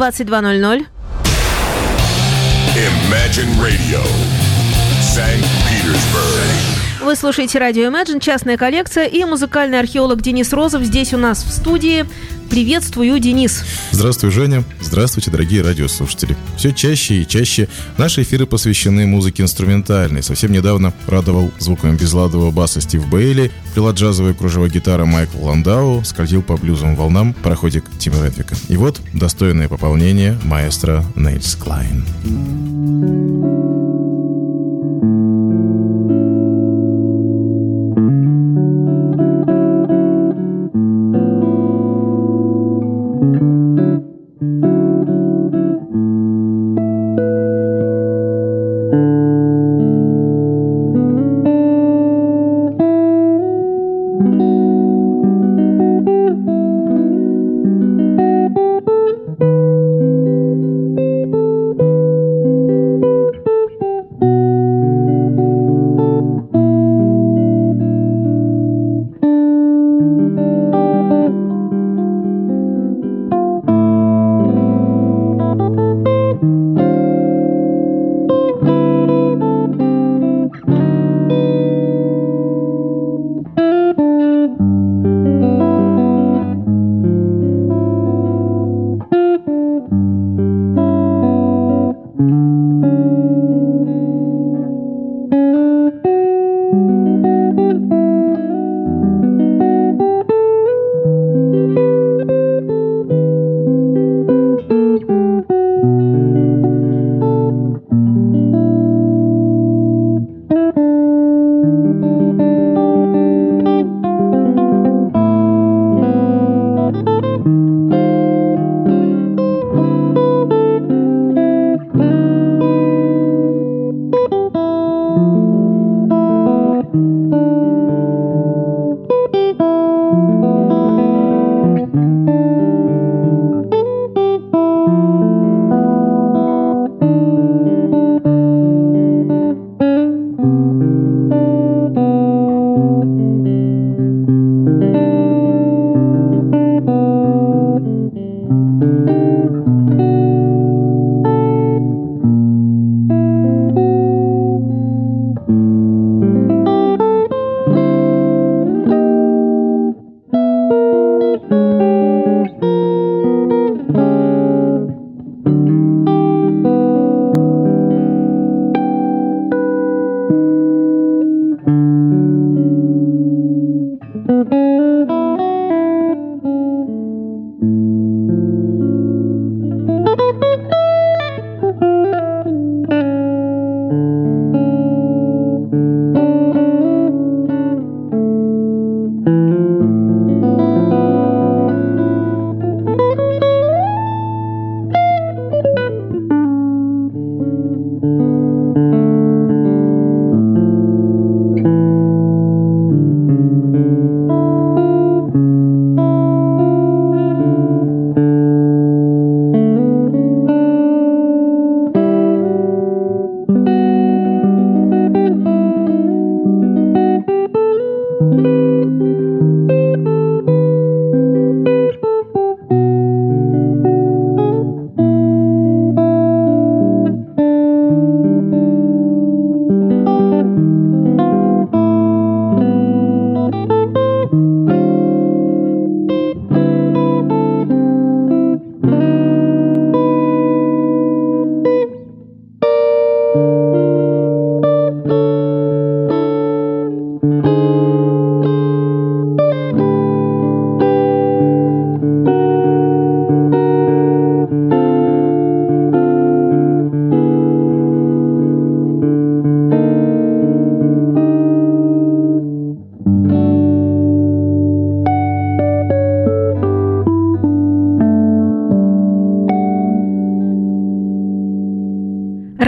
22.00. Imagine Radio, St. Petersburg. Вы слушаете радио Imagine, частная коллекция и музыкальный археолог Денис Розов здесь у нас в студии. Приветствую, Денис. Здравствуй, Женя. Здравствуйте, дорогие радиослушатели. Все чаще и чаще наши эфиры посвящены музыке инструментальной. Совсем недавно радовал звуком безладового баса Стив Бейли, вила джазовые кружева гитара Майкл Ландау, скользил по блюзовым волнам пароходик Тима Редвика. И вот достойное пополнение маэстро Нельс Клайн.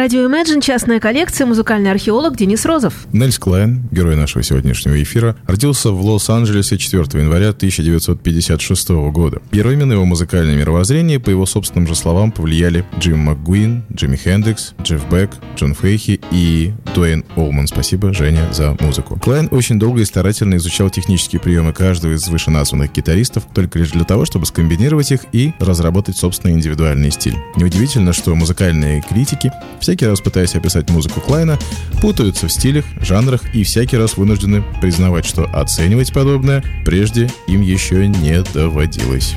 Радио Imagine, частная коллекция, музыкальный археолог Денис Розов. Нельс Клайн, герой нашего сегодняшнего эфира, родился в Лос-Анджелесе 4 января 1956 года. Героями на его музыкальное мировоззрение, по его собственным же словам, повлияли Джим МакГуин, Джимми Хендрикс, Джефф Бек, Джон Фейхи и Дуэйн Олман. Спасибо, Женя, за музыку. Клайн очень долго и старательно изучал технические приемы каждого из вышеназванных гитаристов, только лишь для того, чтобы скомбинировать их и разработать собственный индивидуальный стиль. Неудивительно, что музыкальные критики всякий раз пытаясь описать музыку Клайна, путаются в стилях, жанрах и всякий раз вынуждены признавать, что оценивать подобное прежде им еще не доводилось.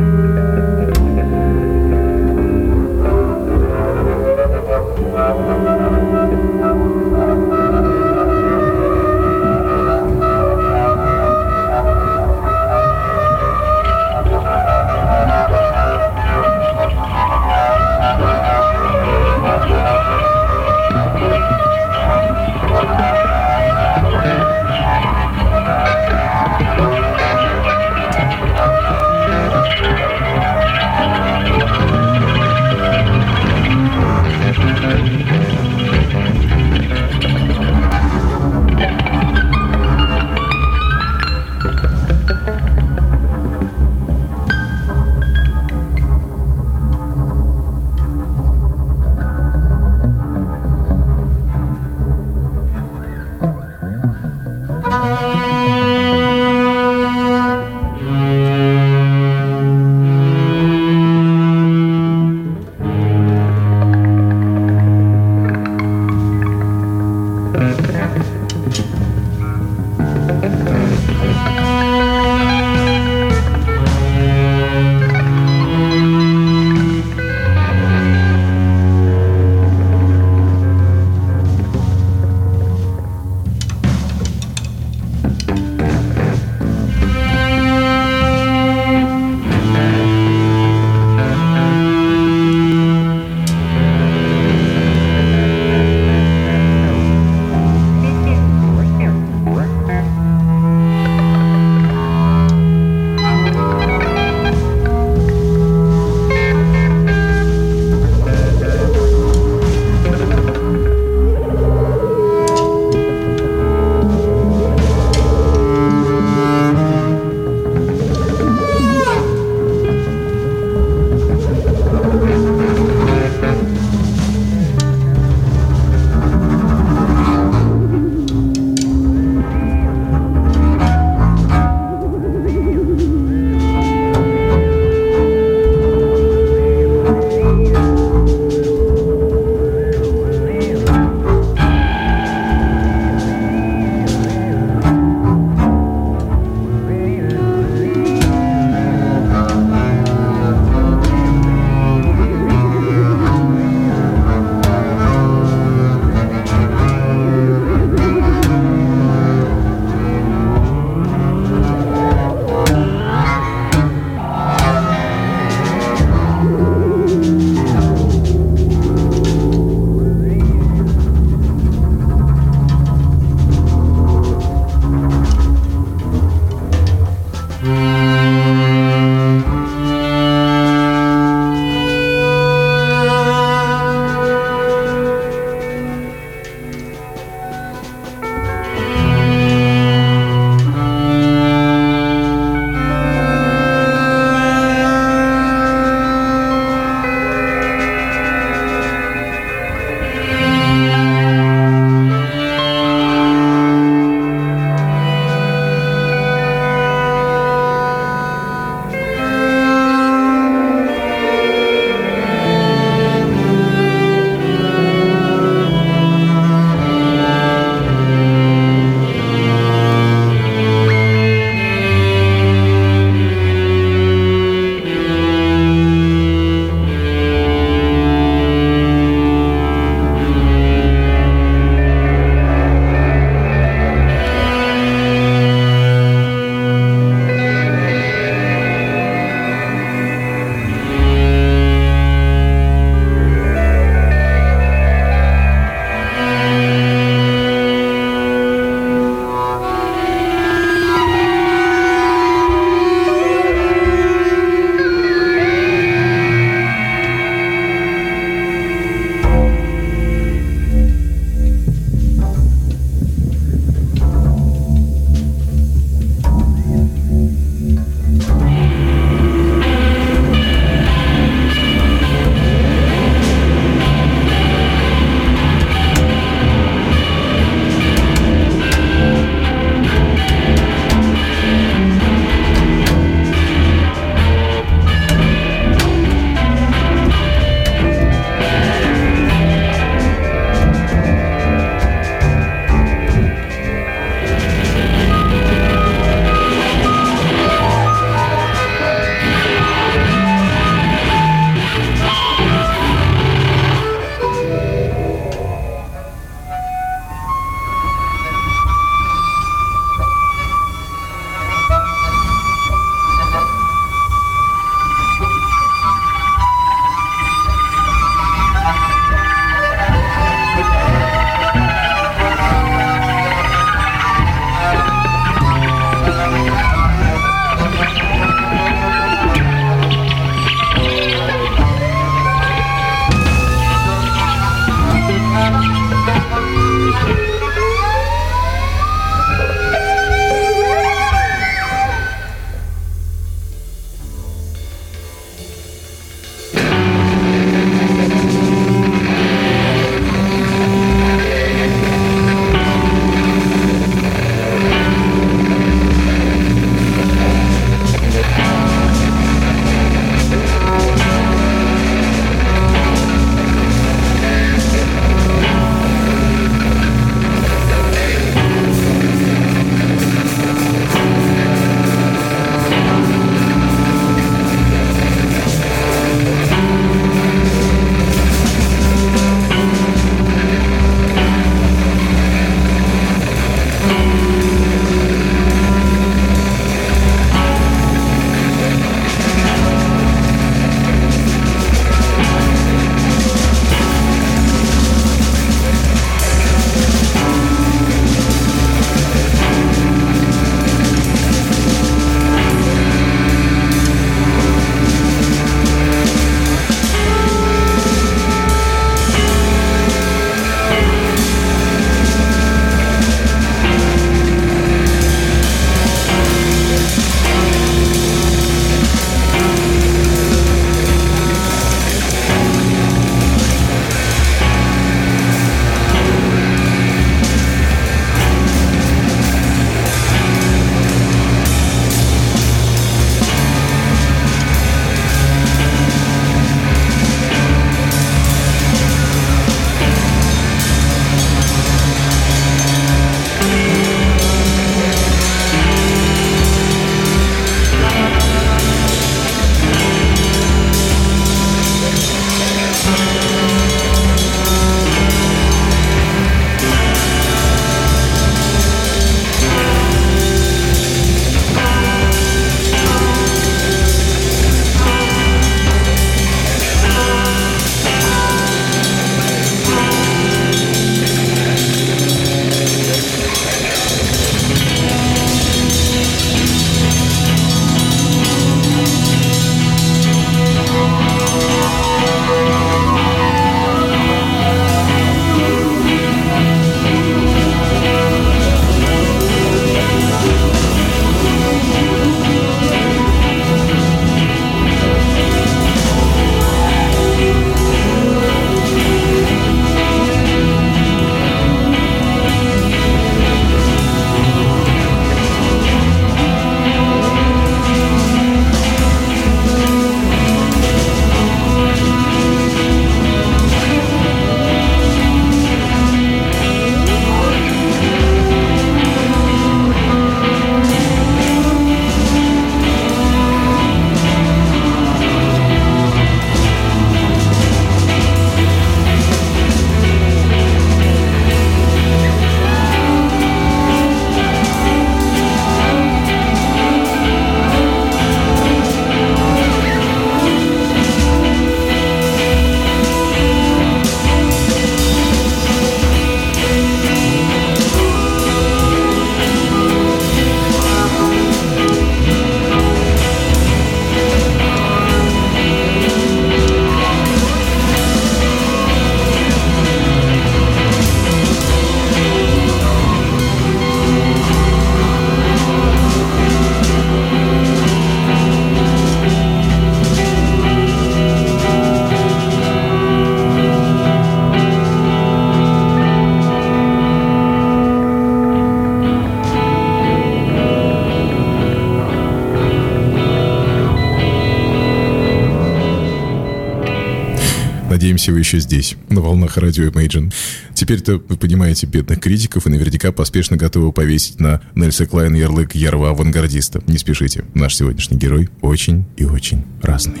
Надеемся, вы еще здесь, на волнах радио Imagine. Теперь-то вы понимаете бедных критиков и наверняка поспешно готовы повесить на Нельса Клайн ярлык ярого авангардиста. Не спешите, наш сегодняшний герой очень и очень разный.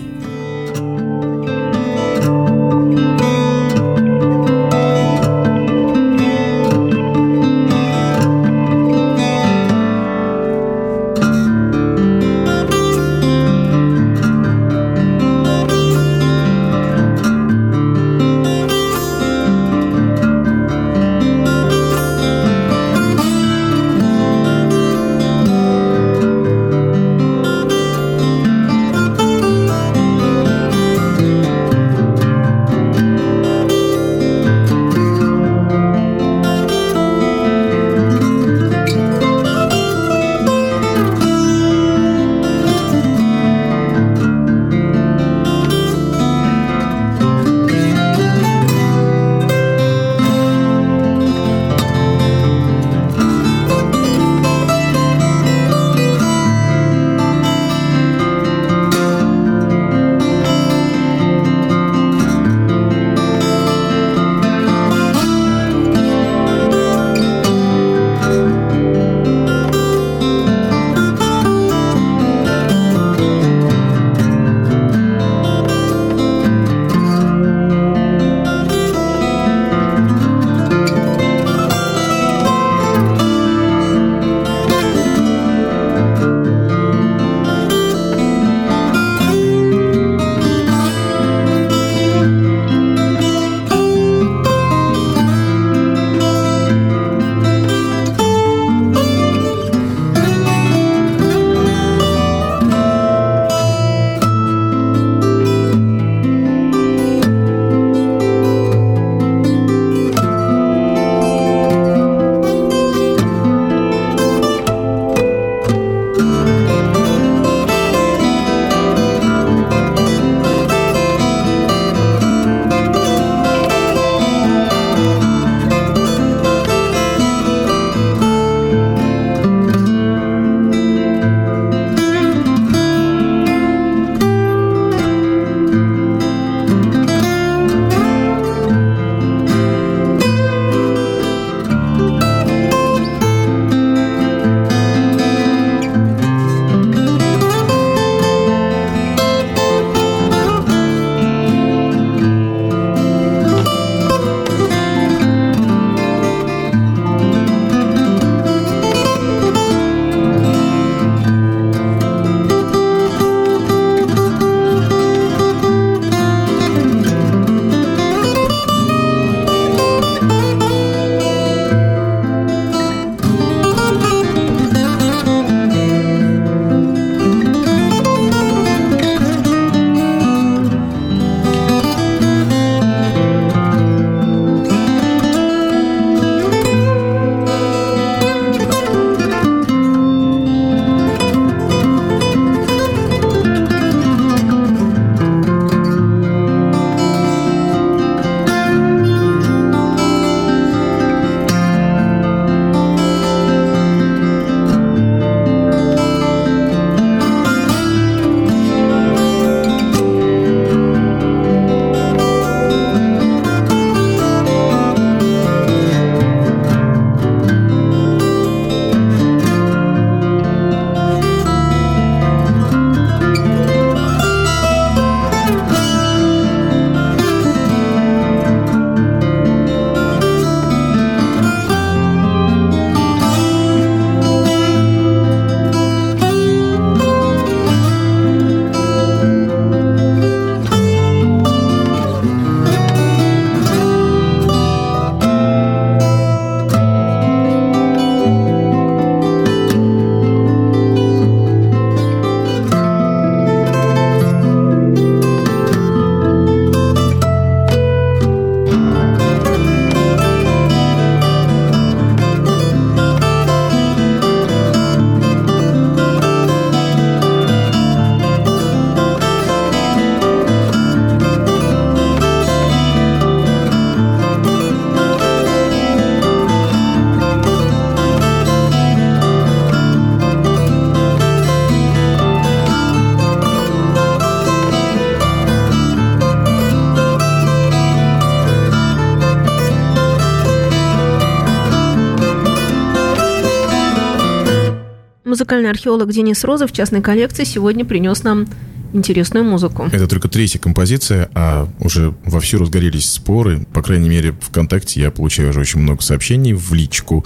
Музыкальный археолог Денис Розов в частной коллекции сегодня принес нам интересную музыку. Это только третья композиция, а уже вовсю разгорелись споры. По крайней мере, ВКонтакте я получаю уже очень много сообщений в личку.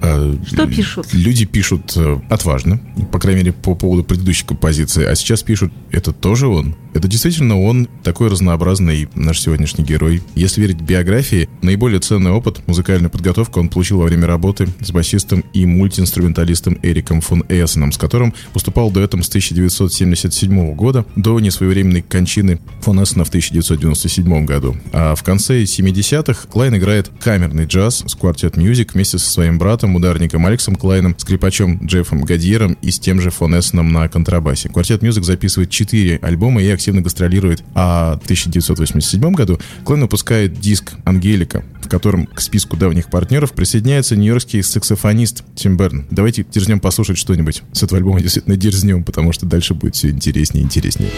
А, Что пишут? Люди пишут э, отважно, по крайней мере, по поводу предыдущей композиции. А сейчас пишут, это тоже он? Это действительно он, такой разнообразный наш сегодняшний герой. Если верить биографии, наиболее ценный опыт, музыкальная подготовка он получил во время работы с басистом и мультиинструменталистом Эриком фон Эссеном, с которым выступал дуэтом с 1977 года до несвоевременной кончины фон Эссена в 1997 году. А в конце 70-х Клайн играет камерный джаз с Quartet Music вместе со своим братом, ударником Алексом Клайном, скрипачом Джеффом Гадьером и с тем же фон Эссеном на контрабасе. Quartet Music записывает 4 альбома и активно гастролирует. А в 1987 году Клайн выпускает диск «Ангелика», в котором к списку давних партнеров присоединяется нью-йоркский саксофонист Тим Берн. Давайте дерзнем послушать что-нибудь с этого альбома, действительно дерзнем, потому что дальше будет все интереснее и интереснее.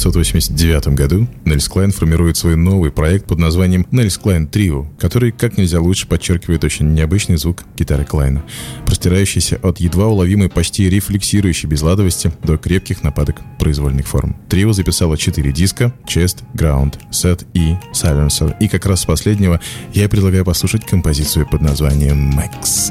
1989 году Нельс Клайн формирует свой новый проект под названием Нельс Клайн Трио, который как нельзя лучше подчеркивает очень необычный звук гитары Клайна, простирающийся от едва уловимой почти рефлексирующей безладовости до крепких нападок произвольных форм. Трио записало четыре диска Chest, Ground, Sad и Silencer, и как раз с последнего я предлагаю послушать композицию под названием Max.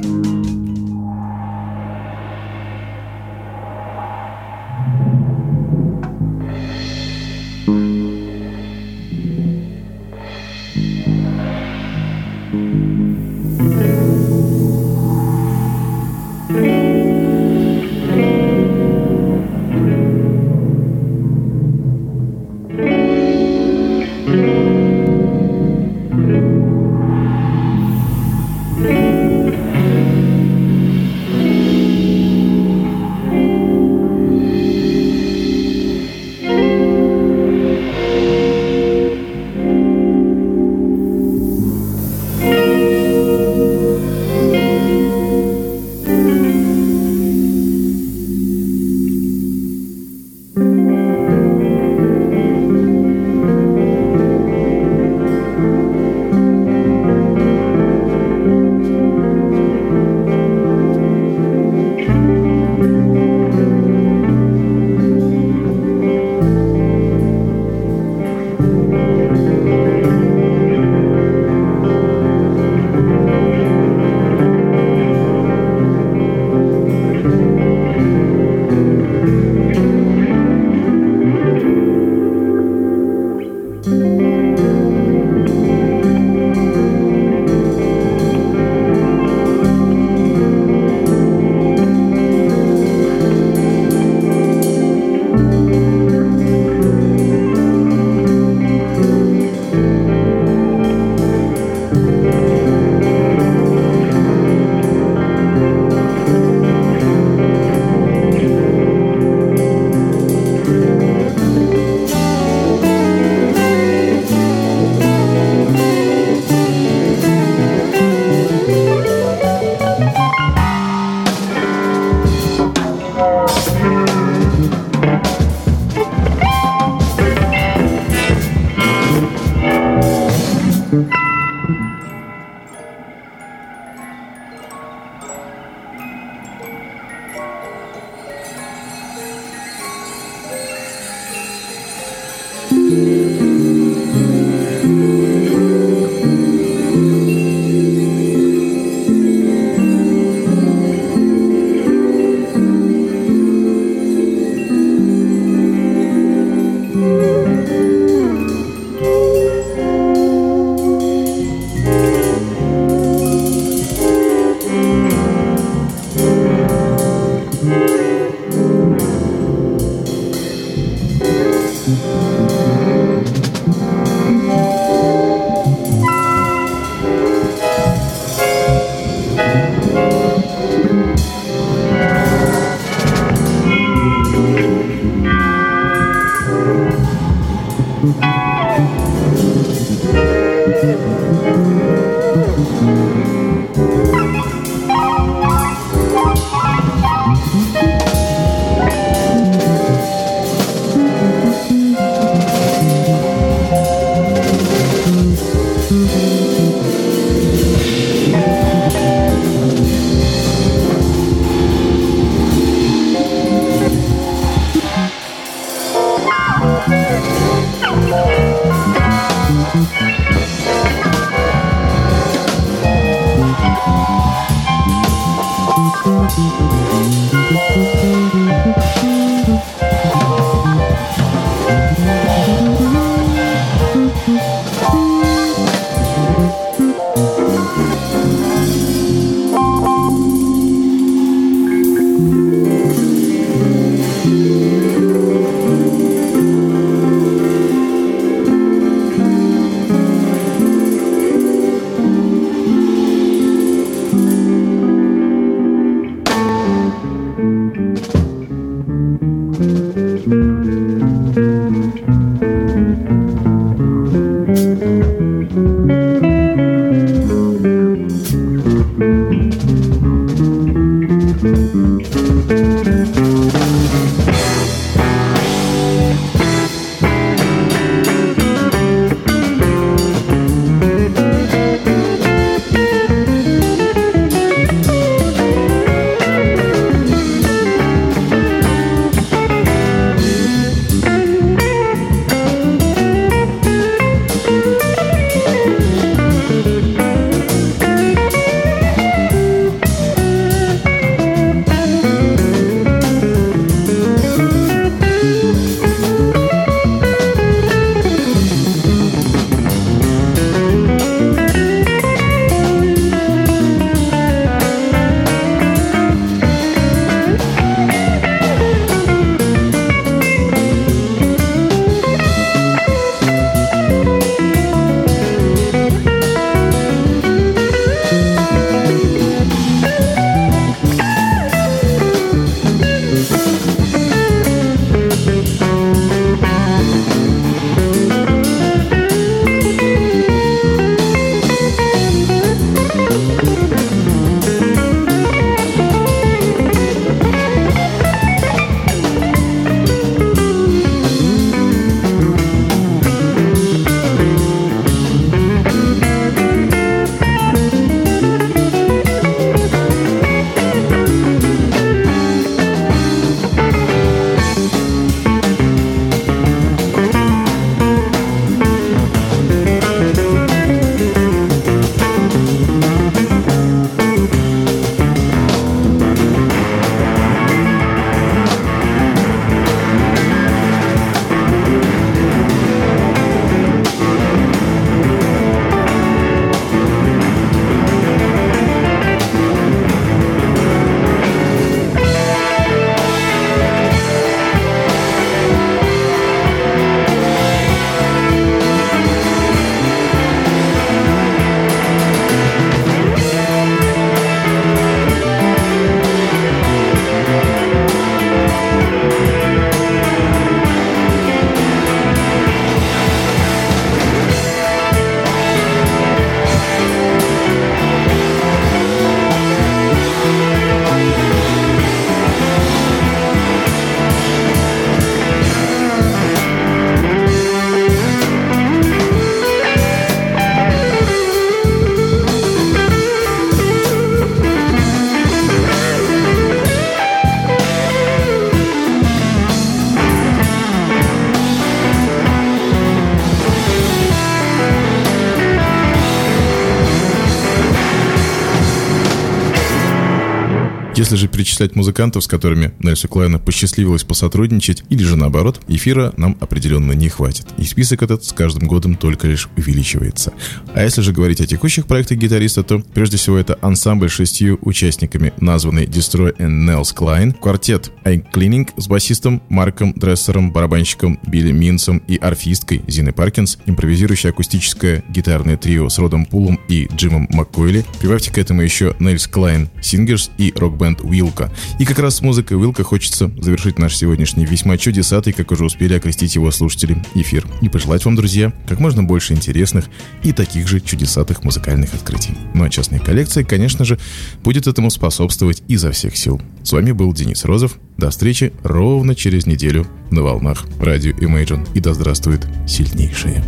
Если же перечислять музыкантов, с которыми Нельсу Клайна посчастливилось посотрудничать, или же наоборот, эфира нам определенно не хватит. И список этот с каждым годом только лишь увеличивается. А если же говорить о текущих проектах гитариста, то прежде всего это ансамбль шестью участниками, названный Destroy All Nels Cline, квартет Inkling с басистом Марком Дрессером, барабанщиком Билли Минсом и арфисткой Зиной Паркинс, импровизирующее акустическое гитарное трио с Родом Пулом и Джимом Маккойли. Прибавьте к этому еще Nels Cline Singers и рок-бенд Уилка. И как раз с музыкой Уилка хочется завершить наш сегодняшний весьма чудесатый, как уже успели окрестить его слушатели, эфир. И пожелать вам, друзья, как можно больше интересных и таких же чудесатых музыкальных открытий. Ну а частная коллекция, конечно же, будет этому способствовать изо всех сил. С вами был Денис Розов. До встречи ровно через неделю на волнах радио Imagine. И да здравствует сильнейшие.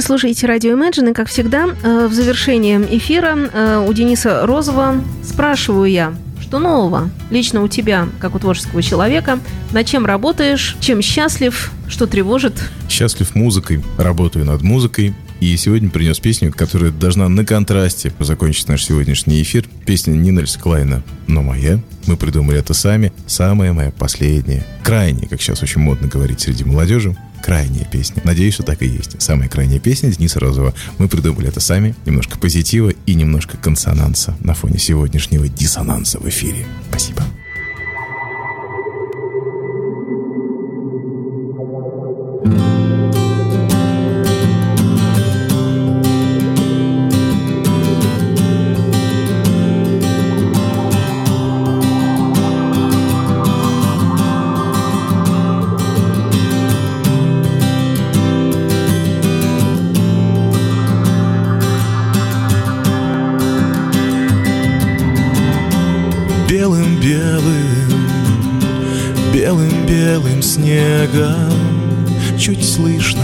Вы слушаете радио Imagine, и, как всегда, э, в завершении эфира э, у Дениса Розова спрашиваю я, что нового лично у тебя, как у творческого человека, над чем работаешь, чем счастлив, что тревожит? Счастлив музыкой, работаю над музыкой. И сегодня принес песню, которая должна на контрасте закончить наш сегодняшний эфир. Песня не Нельса Клайна, но моя. Мы придумали это сами. Самая моя последняя, крайняя, как сейчас очень модно говорить среди молодежи, крайняя песня. Надеюсь, что так и есть. Самая крайняя песня Дениса Розова. Мы придумали это сами. Немножко позитива и немножко консонанса на фоне сегодняшнего диссонанса в эфире. Спасибо. Белым-белым, снегом Чуть слышно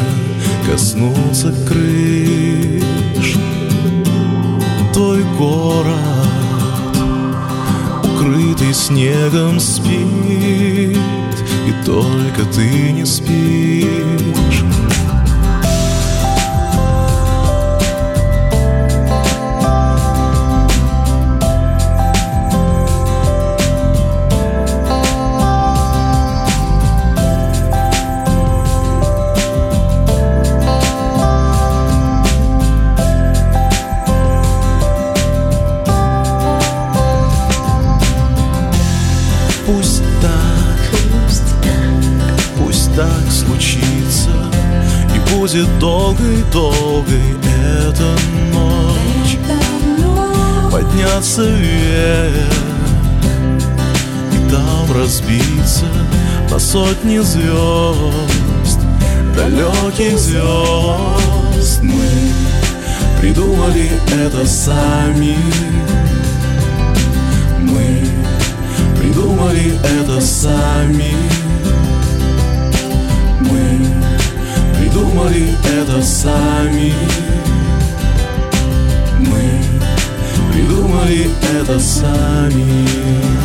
коснулся крыш. Твой город, укрытый снегом, спит И только ты не спишь разбиться по сотни звезд, далеких звезд. Мы придумали это сами. Мы придумали это сами. Мы придумали это сами. Мы придумали это сами.